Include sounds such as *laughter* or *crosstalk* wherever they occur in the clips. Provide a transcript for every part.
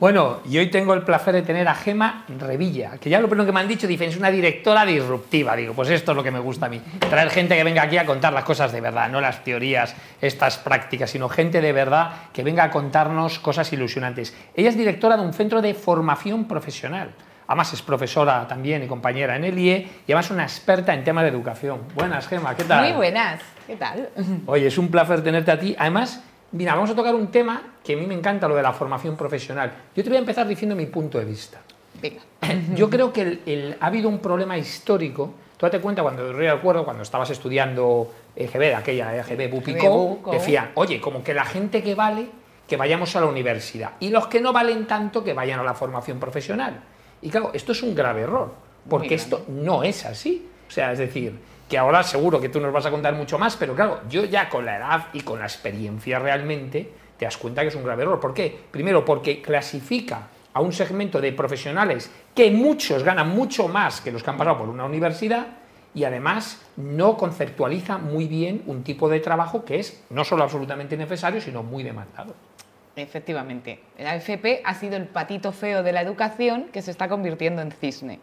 Bueno, y hoy tengo el placer de tener a Gema Revilla, que ya lo primero que me han dicho, dicen, es una directora disruptiva. Digo, pues esto es lo que me gusta a mí. Traer gente que venga aquí a contar las cosas de verdad, no las teorías, estas prácticas, sino gente de verdad que venga a contarnos cosas ilusionantes. Ella es directora de un centro de formación profesional. Además es profesora también y compañera en el IE y además una experta en temas de educación. Buenas, Gema, ¿qué tal? Muy buenas, ¿qué tal? Oye, es un placer tenerte a ti. Además, Mira, vamos a tocar un tema que a mí me encanta, lo de la formación profesional. Yo te voy a empezar diciendo mi punto de vista. Venga. *clears throat* Yo creo que ha habido un problema histórico. Tú date cuenta, cuando recuerdo, cuando estabas estudiando EGB, aquella EGB Bupico, decía, oye, como que la gente que vale, que vayamos a la universidad. Y los que no valen tanto, que vayan a la formación profesional. Y claro, esto es un grave error, porque esto no es así. O sea, es decir, que ahora seguro que tú nos vas a contar mucho más, pero claro, yo ya con la edad y con la experiencia realmente te das cuenta que es un grave error. ¿Por qué? Primero, porque clasifica a un segmento de profesionales que muchos ganan mucho más que los que han pasado por una universidad y además no conceptualiza muy bien un tipo de trabajo que es no solo absolutamente necesario, sino muy demandado. Efectivamente, la FP ha sido el patito feo de la educación que se está convirtiendo en cisne,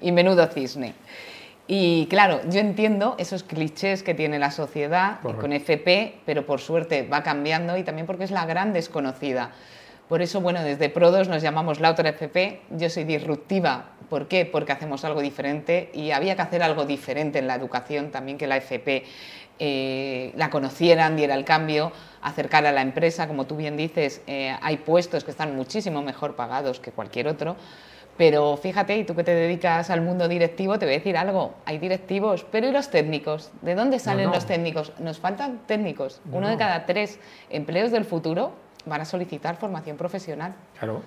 y menudo cisne. Y claro, yo entiendo esos clichés que tiene la sociedad con FP, pero por suerte va cambiando y también porque es la gran desconocida. Por eso, bueno, desde Prodos nos llamamos la otra FP. Yo soy disruptiva. ¿Por qué? Porque hacemos algo diferente y había que hacer algo diferente en la educación también que la FP eh, la conocieran, diera el cambio, acercar a la empresa. Como tú bien dices, eh, hay puestos que están muchísimo mejor pagados que cualquier otro. Pero fíjate, y tú que te dedicas al mundo directivo, te voy a decir algo. Hay directivos, pero ¿y los técnicos? ¿De dónde salen los técnicos? Nos faltan técnicos. Uno de cada tres empleos del futuro van a solicitar formación profesional. Claro.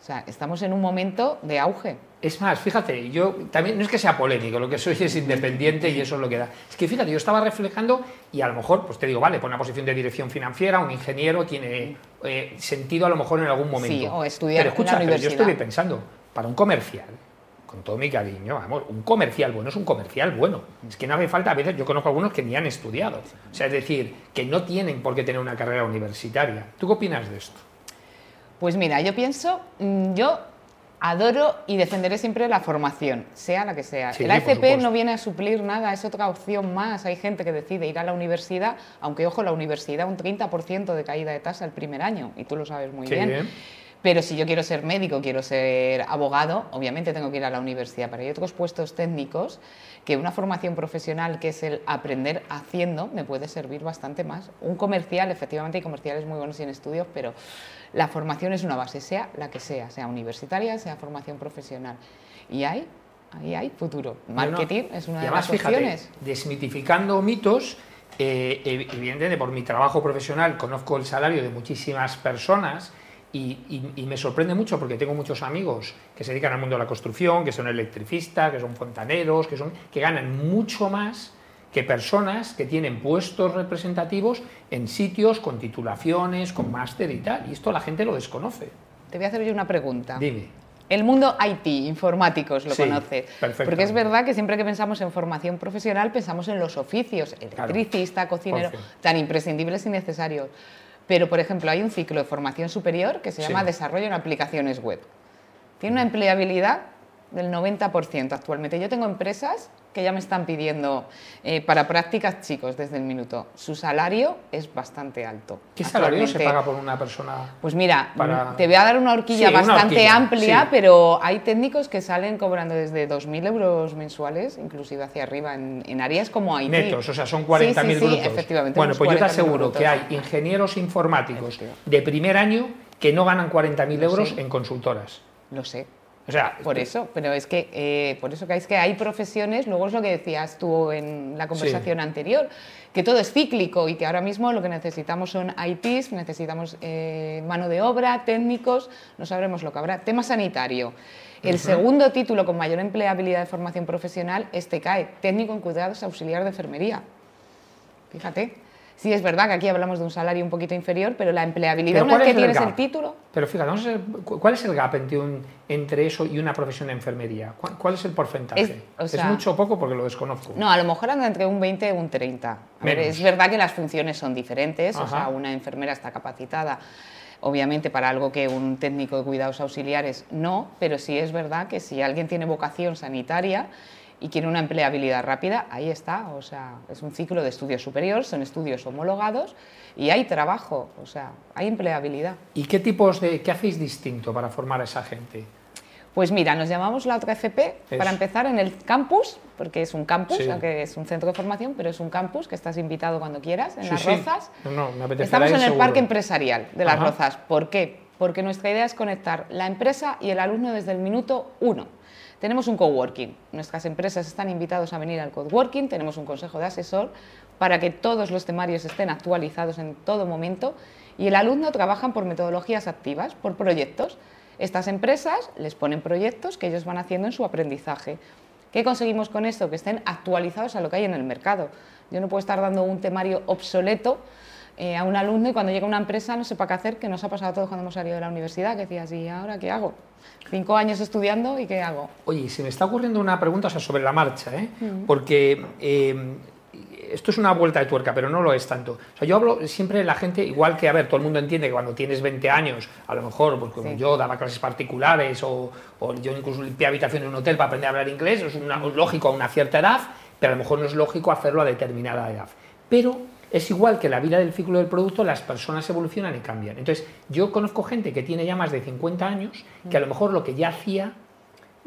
O sea, estamos en un momento de auge. Es más, fíjate, yo también no es que sea polémico, lo que soy es independiente y eso es lo que da. Es que fíjate, yo estaba reflejando y a lo mejor, pues te digo, vale, por una posición de dirección financiera, un ingeniero tiene eh, sentido a lo mejor en algún momento. Sí, o estudiar pero escucha, en la universidad. yo estoy pensando, para un comercial, con todo mi cariño, vamos, un comercial bueno es un comercial bueno. Es que no hace falta, a veces yo conozco algunos que ni han estudiado. O sea, es decir, que no tienen por qué tener una carrera universitaria. ¿Tú qué opinas de esto? Pues mira, yo pienso, mm, yo adoro y defenderé siempre la formación, sea la que sea. el AFP no viene a suplir nada, es otra opción más. Hay gente que decide ir a la universidad, aunque ojo, la universidad un 30% de caída de tasa el primer año, y tú lo sabes muy bien. Pero si yo quiero ser médico, quiero ser abogado, obviamente tengo que ir a la universidad. Pero hay otros puestos técnicos que una formación profesional, que es el aprender haciendo, me puede servir bastante más. Un comercial, efectivamente hay comerciales muy buenos y en estudios, pero la formación es una base, sea la que sea, sea universitaria, sea formación profesional. Y hay, ahí hay futuro. Marketing es una de las opciones. desmitificando mitos, eh, evidentemente por mi trabajo profesional conozco el salario de muchísimas personas y, me sorprende mucho porque tengo muchos amigos que se dedican al mundo de la construcción, que son electricistas, que son fontaneros, que, son, que ganan mucho más que personas que tienen puestos representativos en sitios con titulaciones, con máster y tal. Y esto la gente lo desconoce. Te voy a hacer yo una pregunta. Dime. El mundo IT, informáticos, lo conoce. Porque es verdad que siempre que pensamos en formación profesional pensamos en los oficios, electricista, cocinero, tan imprescindibles y necesarios. Pero, por ejemplo, hay un ciclo de formación superior que se llama Desarrollo en Aplicaciones Web. Tiene una empleabilidad del 90% actualmente. Yo tengo empresas que ya me están pidiendo eh, para prácticas chicos desde el minuto. Su salario es bastante alto. ¿Qué salario se paga por una persona? Pues mira, te voy a dar una horquilla bastante amplia, pero hay técnicos que salen cobrando desde 2.000 euros mensuales, inclusive hacia arriba, en, áreas como IT. Netos, o sea, son 40.000 sí, brutos. efectivamente. Bueno, pues yo te aseguro que hay ingenieros informáticos de primer año que no ganan 40.000 euros en consultoras. Lo sé. O sea, por eso, pero es que eh, por eso que es que hay profesiones, luego es lo que decías tú en la conversación anterior, que todo es cíclico y que ahora mismo lo que necesitamos son ITs, necesitamos eh, mano de obra, técnicos, no sabremos lo que habrá. Tema sanitario. El segundo título con mayor empleabilidad de formación profesional es TCAE, técnico en cuidados auxiliar de enfermería. Fíjate. Sí, es verdad que aquí hablamos de un salario un poquito inferior, pero la empleabilidad, una vez que tienes el, título. Pero fíjate, ¿cuál es el gap entre, eso y una profesión de enfermería? ¿Cuál, es el porcentaje? Es, mucho o poco porque lo desconozco. No, a lo mejor anda entre un 20 y un 30. es verdad que las funciones son diferentes, o sea, una enfermera está capacitada Obviamente para algo que un técnico de cuidados auxiliares no, pero sí es verdad que si alguien tiene vocación sanitaria y quiere una empleabilidad rápida, ahí está, o sea, es un ciclo de estudios superior, son estudios homologados y hay trabajo, o sea, hay empleabilidad. ¿Y qué tipos de, qué hacéis distinto para formar a esa gente? Pues mira, nos llamamos la otra FP para empezar en el campus, porque es un campus, aunque es un centro de formación, pero es un campus que estás invitado cuando quieras, en Las Rozas. No, me Estamos en el parque empresarial de Las Rozas. ¿Por qué? Porque nuestra idea es conectar la empresa y el alumno desde el minuto uno. Tenemos un coworking. Nuestras empresas están invitados a venir al coworking. Tenemos un consejo de asesor para que todos los temarios estén actualizados en todo momento. Y el alumno trabaja por metodologías activas, por proyectos. Estas empresas les ponen proyectos que ellos van haciendo en su aprendizaje. ¿Qué conseguimos con esto? Que estén actualizados a lo que hay en el mercado. Yo no puedo estar dando un temario obsoleto eh, a un alumno y cuando llega una empresa no sepa qué hacer, que nos ha pasado a todos cuando hemos salido de la universidad, que decías, ¿y ahora qué hago? Cinco años estudiando y qué hago. Oye, se me está ocurriendo una pregunta sobre la marcha, ¿eh? porque eh, esto es una vuelta de tuerca, pero no lo es tanto. O sea, yo hablo siempre de la gente, igual que, a ver, todo el mundo entiende que cuando tienes 20 años, a lo mejor, pues como yo daba clases particulares o, yo incluso limpié habitación en un hotel para aprender a hablar inglés, es lógico a una cierta edad, pero a lo mejor no es lógico hacerlo a determinada edad. Pero es igual que la vida del ciclo del producto, las personas evolucionan y cambian. Entonces, yo conozco gente que tiene ya más de 50 años, que a lo mejor lo que ya hacía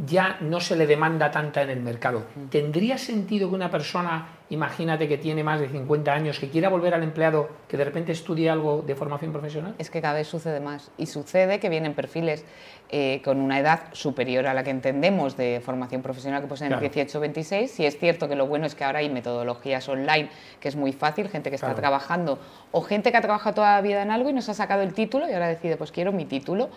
ya no se le demanda tanta en el mercado. ¿Tendría sentido que una persona, imagínate que tiene más de 50 años, que quiera volver al empleado, que de repente estudie algo de formación profesional? Es que cada vez sucede más. Y sucede que vienen perfiles eh, con una edad superior a la que entendemos de formación profesional, que puede ser 18 o 26. Si es cierto que lo bueno es que ahora hay metodologías online, que es muy fácil, gente que está trabajando, o gente que ha trabajado toda la vida en algo y nos ha sacado el título y ahora decide, pues quiero mi título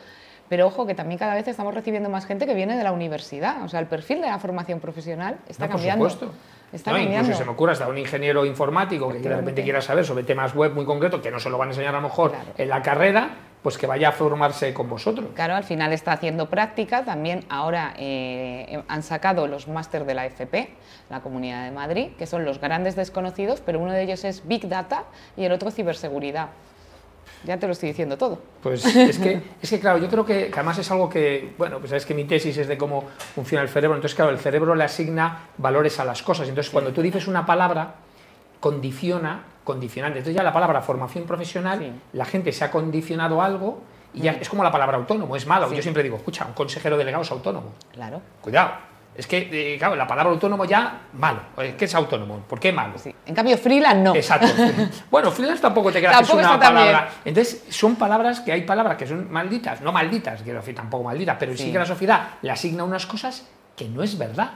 pero ojo que también cada vez estamos recibiendo más gente que viene de la universidad. O sea, el perfil de la formación profesional está cambiando. Por supuesto. Está no. Incluso se me ocurre hasta un ingeniero informático que de repente quiera saber sobre temas web muy concretos, que no se lo van a enseñar a lo mejor en la carrera, pues que vaya a formarse con vosotros. Claro, al final está haciendo práctica. También ahora eh, han sacado los máster de la FP, la Comunidad de Madrid, que son los grandes desconocidos, pero uno de ellos es Big Data y el otro ciberseguridad. Ya te lo estoy diciendo todo. Pues es que, *laughs* es que claro, yo creo que, además es algo que, bueno, pues sabes que mi tesis es de cómo funciona el cerebro, entonces claro, el cerebro le asigna valores a las cosas, entonces cuando tú dices una palabra, condiciona, condicionante. Entonces ya la palabra formación profesional, la gente se ha condicionado algo y ya es como la palabra autónomo, es malo. Yo siempre digo, escucha, un consejero delegado es autónomo. Claro. Cuidado es que, eh, claro, la palabra autónomo ya, malo. ¿Qué es autónomo? ¿Por qué malo? En cambio, freelance no. Exacto. *laughs* bueno, freelance tampoco te queda que es una palabra. Entonces, son palabras que hay palabras que son malditas, no malditas, quiero decir, tampoco malditas, pero sí, que la sociedad le asigna unas cosas que no es verdad.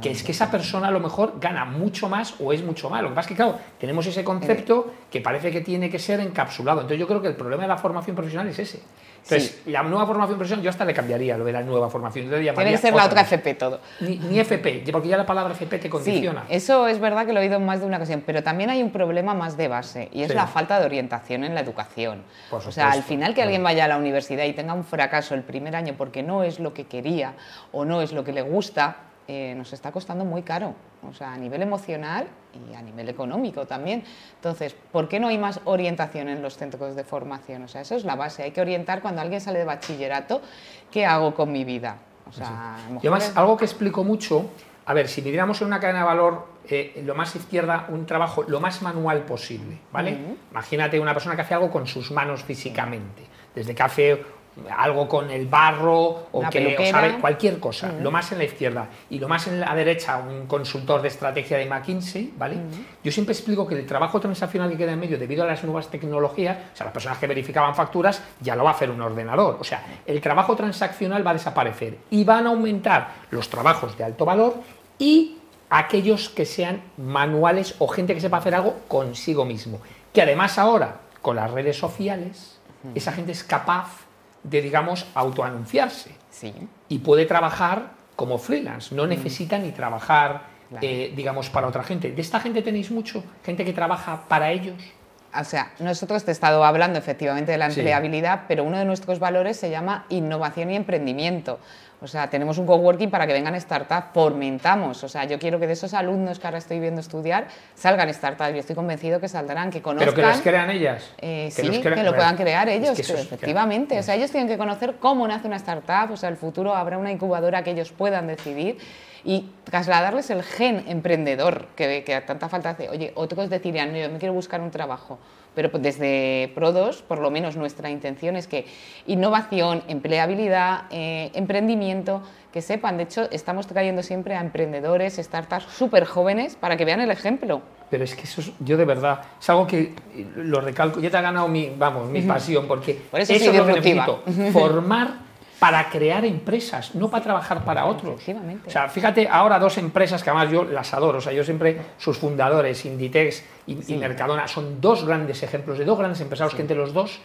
Que es que esa persona a lo mejor gana mucho más o es mucho más. Lo que pasa es que, claro, tenemos ese concepto que parece que tiene que ser encapsulado. Entonces, yo creo que el problema de la formación profesional es ese entonces, la nueva formación profesional, yo hasta le cambiaría lo de la nueva formación. Debe ser la otra FP todo. Ni, FP, porque ya la palabra FP te condiciona. Sí, eso es verdad que lo he oído en más de una ocasión, pero también hay un problema más de base y es la falta de orientación en la educación. o sea, al final que alguien vaya a la universidad y tenga un fracaso el primer año porque no es lo que quería o no es lo que le gusta, eh, nos está costando muy caro, o sea, a nivel emocional y a nivel económico también. Entonces, ¿por qué no hay más orientación en los centros de formación? O sea, eso es la base. Hay que orientar cuando alguien sale de bachillerato, ¿qué hago con mi vida? O sea, Y además, algo que explico mucho, a ver, si midiéramos en una cadena de valor eh, lo más izquierda, un trabajo lo más manual posible, ¿vale? Imagínate una persona que hace algo con sus manos físicamente, desde que hace algo con el barro o que sabe cualquier cosa, lo más en la izquierda y lo más en la derecha, un consultor de estrategia de McKinsey, ¿vale? Yo siempre explico que el trabajo transaccional que queda en medio debido a las nuevas tecnologías, o sea, las personas que verificaban facturas ya lo va a hacer un ordenador, o sea, el trabajo transaccional va a desaparecer y van a aumentar los trabajos de alto valor y aquellos que sean manuales o gente que sepa hacer algo consigo mismo, que además ahora con las redes sociales esa gente es capaz de, digamos, autoanunciarse. Sí. Y puede trabajar como freelance, no mm. necesita ni trabajar, eh, digamos, para otra gente. ¿De esta gente tenéis mucho? ¿Gente que trabaja para ellos? O sea, nosotros te he estado hablando efectivamente de la empleabilidad, pero uno de nuestros valores se llama innovación y emprendimiento. O sea, tenemos un coworking para que vengan startups, fomentamos. O sea, yo quiero que de esos alumnos que ahora estoy viendo estudiar salgan startups. Yo estoy convencido que saldrán, que conozcan. Pero que las crean ellas. Eh, sí, que lo puedan crear ellos, efectivamente. O sea, ellos tienen que conocer cómo nace una startup. O sea, el futuro habrá una incubadora que ellos puedan decidir y trasladarles el gen emprendedor que, que tanta falta hace. Oye, otros decirían, yo me quiero buscar un trabajo pero pues desde Pro2, por lo menos nuestra intención es que innovación, empleabilidad, eh, emprendimiento, que sepan. De hecho, estamos trayendo siempre a emprendedores, startups súper jóvenes para que vean el ejemplo. Pero es que eso yo de verdad, es algo que lo recalco, ya te ha ganado mi, vamos, mi pasión, porque eso, es lo que necesito, formar para crear empresas, no para trabajar para otros. O sea, fíjate ahora dos empresas que además yo las adoro, o sea, yo siempre, sus fundadores, Inditex y, Mercadona, son dos grandes ejemplos de dos grandes empresarios que entre los dos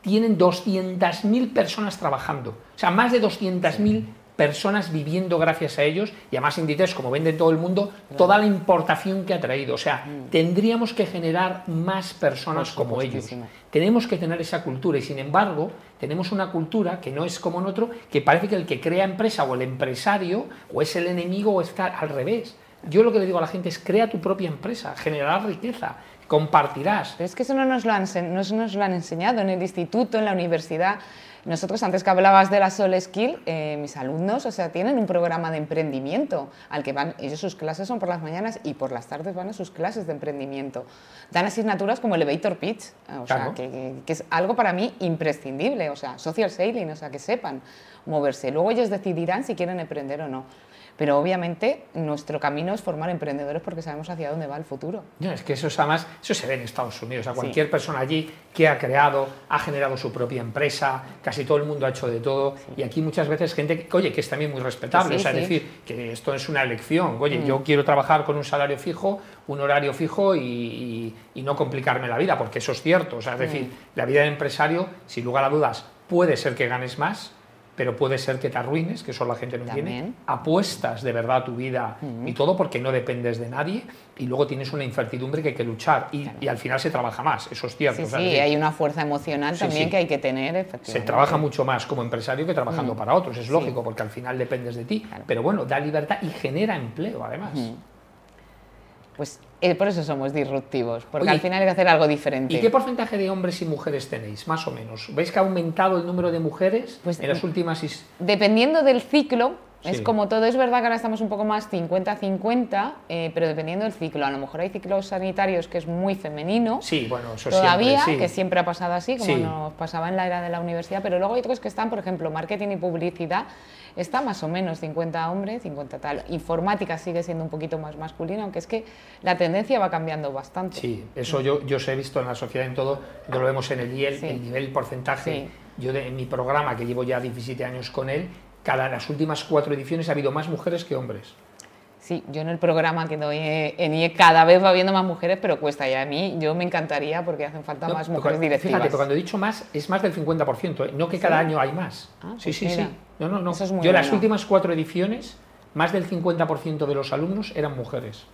tienen 200.000 personas trabajando. O sea, más de 200.000 personas viviendo gracias a ellos y además Inditex, como vende en todo el mundo, toda la importación que ha traído. O sea, mm. tendríamos que generar más personas como ellos. Tenemos que tener esa cultura y sin embargo tenemos una cultura que no es como en otro, que parece que el que crea empresa o el empresario o es el enemigo o está al revés. Yo lo que le digo a la gente es crea tu propia empresa, generar riqueza, compartirás. Pero es que eso no nos lo han, no nos lo han enseñado en el instituto, en la universidad. Nosotros, antes que hablabas de la Sol Skill, eh, mis alumnos, o sea, tienen un programa de emprendimiento al que van, ellos sus clases son por las mañanas y por las tardes van a sus clases de emprendimiento. Dan asignaturas como Elevator Pitch, o sea, que, es algo para mí imprescindible, o sea, social sailing, o sea, que sepan moverse. Luego ellos decidirán si quieren emprender o no. Pero obviamente nuestro camino es formar emprendedores porque sabemos hacia dónde va el futuro. No, es que eso además, eso se ve en Estados Unidos. A cualquier persona allí que ha creado, ha generado su propia empresa, casi todo el mundo ha hecho de todo. Y aquí muchas veces gente que, oye, que es también muy respetable. o sea, es decir, que esto es una elección. Oye, yo mm. quiero trabajar con un salario fijo, un horario fijo y, no complicarme la vida, porque eso es cierto. O sea, es decir, mm. la vida de empresario, sin lugar a dudas, puede ser que ganes más, pero puede ser que te arruines, que eso la gente no tiene. Apuestas de verdad tu vida y todo porque no dependes de nadie y luego tienes una incertidumbre que hay que luchar y, al final se trabaja más, eso es cierto. Sí, hay una fuerza emocional también que hay que tener. Efectivamente. Se trabaja mucho más como empresario que trabajando para otros, es lógico, porque al final dependes de ti, pero bueno, da libertad y genera empleo además. Pues eh, por eso somos disruptivos, porque al final hay que hacer algo diferente. ¿Y qué porcentaje de hombres y mujeres tenéis, más o menos? ¿Veis que ha aumentado el número de mujeres pues, en las últimas... Dependiendo del ciclo, es como todo, es verdad que ahora estamos un poco más 50-50, eh, pero dependiendo del ciclo. A lo mejor hay ciclos sanitarios que es muy femenino. Sí, bueno, eso Todavía, siempre, que siempre ha pasado así, como nos pasaba en la era de la universidad, pero luego hay otros que están, por ejemplo, marketing y publicidad, está más o menos 50 hombres, 50 tal. Informática sigue siendo un poquito más masculina, aunque es que la tendencia va cambiando bastante. Sí, eso yo, yo os he visto en la sociedad en todo, lo vemos en el IEL, el nivel porcentaje. Yo de, en mi programa, que llevo ya 17 años con él, cada las últimas cuatro ediciones ha habido más mujeres que hombres. Sí, yo en el programa que doy en IE cada vez va habiendo más mujeres, pero cuesta. Y a mí yo me encantaría porque hacen falta más mujeres directivas. Fíjate, cuando he dicho más, es más del 50%, ¿eh? no que cada año hay más. Ah, sí, pues sí, sí. No, no, no. yo en las últimas cuatro ediciones, más del 50% de los alumnos eran mujeres.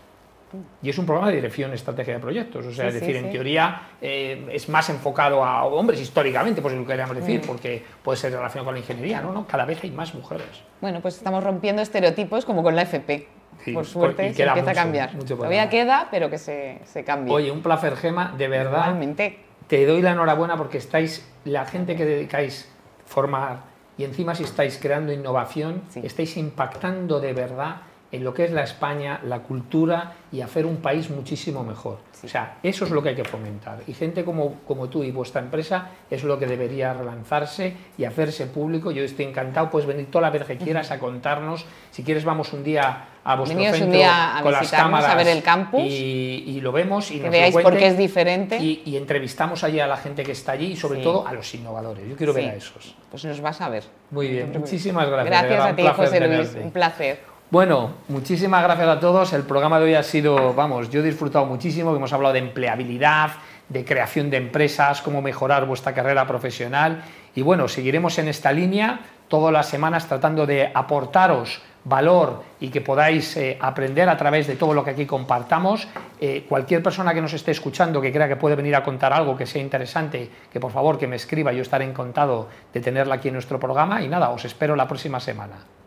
Y es un programa de dirección estrategia de proyectos. O sea, es decir, en teoría eh, es más enfocado a hombres históricamente, pues lo queríamos decir, mm. porque puede ser relacionado con la ingeniería, ¿no? ¿no? Cada vez hay más mujeres. Bueno, pues estamos rompiendo estereotipos como con la FP por suerte, se empieza a cambiar. Todavía queda, pero que se, se cambie. Oye, un placer, Gema, de verdad. Igualmente. Te doy la enhorabuena porque estáis, la gente que dedicáis formar y encima si estáis creando innovación, estáis impactando de verdad en lo que es la España, la cultura y hacer un país muchísimo mejor. O sea, eso es lo que hay que fomentar. Y gente como, como tú y vuestra empresa es lo que debería relanzarse y hacerse público. Yo estoy encantado, puedes venir toda la vez que quieras a contarnos. Si quieres, vamos un día a vuestro centro un día a con las cámaras a ver el campus y, lo vemos y que veáis por qué es diferente y, entrevistamos allí a la gente que está allí y sobre todo a los innovadores. Yo quiero ver a esos. Pues nos vas a ver. Muy bien, muchísimas gracias. Gracias a ti, José Luis. Un placer. Bueno, muchísimas gracias a todos. El programa de hoy ha sido, vamos, yo he disfrutado muchísimo, hemos hablado de empleabilidad, de creación de empresas, cómo mejorar vuestra carrera profesional. Y bueno, seguiremos en esta línea todas las semanas tratando de aportaros valor y que podáis eh, aprender a través de todo lo que aquí compartamos. Eh, cualquier persona que nos esté escuchando que crea que puede venir a contar algo que sea interesante, que por favor que me escriba, yo estaré encantado de tenerla aquí en nuestro programa y nada, os espero la próxima semana.